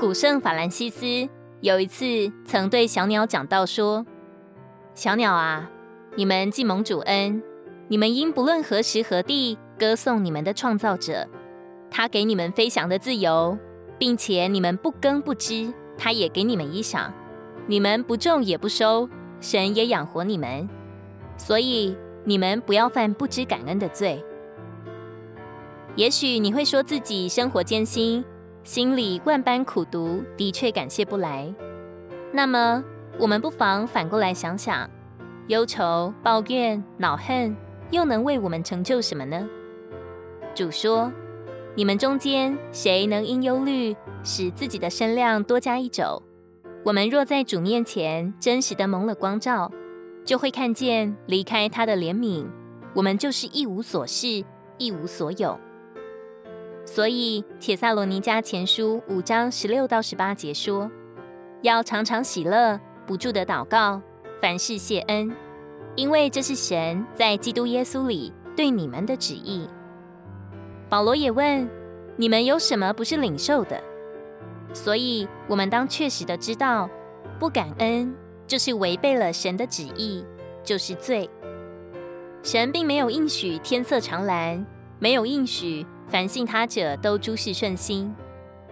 古圣法兰西斯有一次曾对小鸟讲道说：“小鸟啊，你们既蒙主恩，你们应不论何时何地歌颂你们的创造者，他给你们飞翔的自由，并且你们不耕不织，他也给你们衣裳，你们不种也不收，神也养活你们，所以你们不要犯不知感恩的罪。”也许你会说自己生活艰辛。心里万般苦毒，的确感谢不来。那么，我们不妨反过来想想：忧愁、抱怨、恼恨，又能为我们成就什么呢？主说：“你们中间谁能因忧虑，使自己的身量多加一肘？我们若在主面前真实的蒙了光照，就会看见离开他的怜悯，我们就是一无所事，一无所有。”所以，《帖撒罗尼迦前书》五章十六到十八节说：“要常常喜乐，不住的祷告，凡事谢恩，因为这是神在基督耶稣里对你们的旨意。”保罗也问：“你们有什么不是领受的？”所以，我们当确实的知道，不感恩就是违背了神的旨意，就是罪。神并没有应许天色常蓝，没有应许。凡信他者都诸事顺心，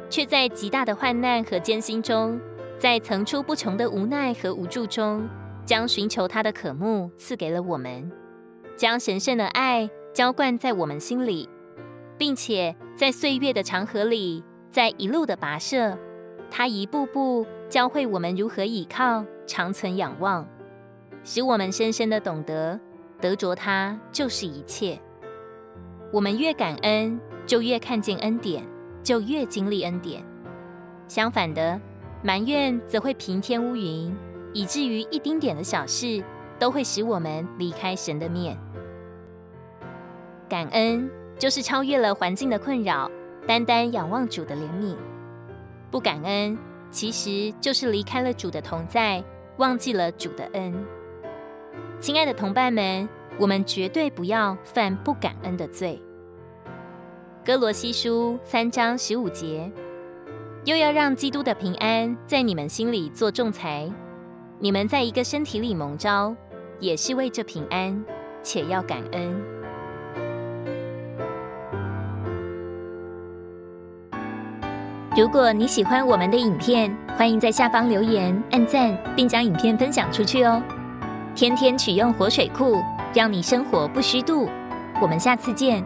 却在极大的患难和艰辛中，在层出不穷的无奈和无助中，将寻求他的渴慕赐给了我们，将神圣的爱浇灌在我们心里，并且在岁月的长河里，在一路的跋涉，他一步步教会我们如何倚靠、长存仰望，使我们深深的懂得得着他就是一切。我们越感恩，就越看见恩典，就越经历恩典。相反的，埋怨则会平添乌云，以至于一丁点的小事都会使我们离开神的面。感恩就是超越了环境的困扰，单单仰望主的怜悯。不感恩，其实就是离开了主的同在，忘记了主的恩。亲爱的同伴们。我们绝对不要犯不感恩的罪。歌罗西书三章十五节，又要让基督的平安在你们心里做仲裁。你们在一个身体里蒙召，也是为这平安，且要感恩。如果你喜欢我们的影片，欢迎在下方留言、按赞，并将影片分享出去哦。天天取用活水库。让你生活不虚度，我们下次见。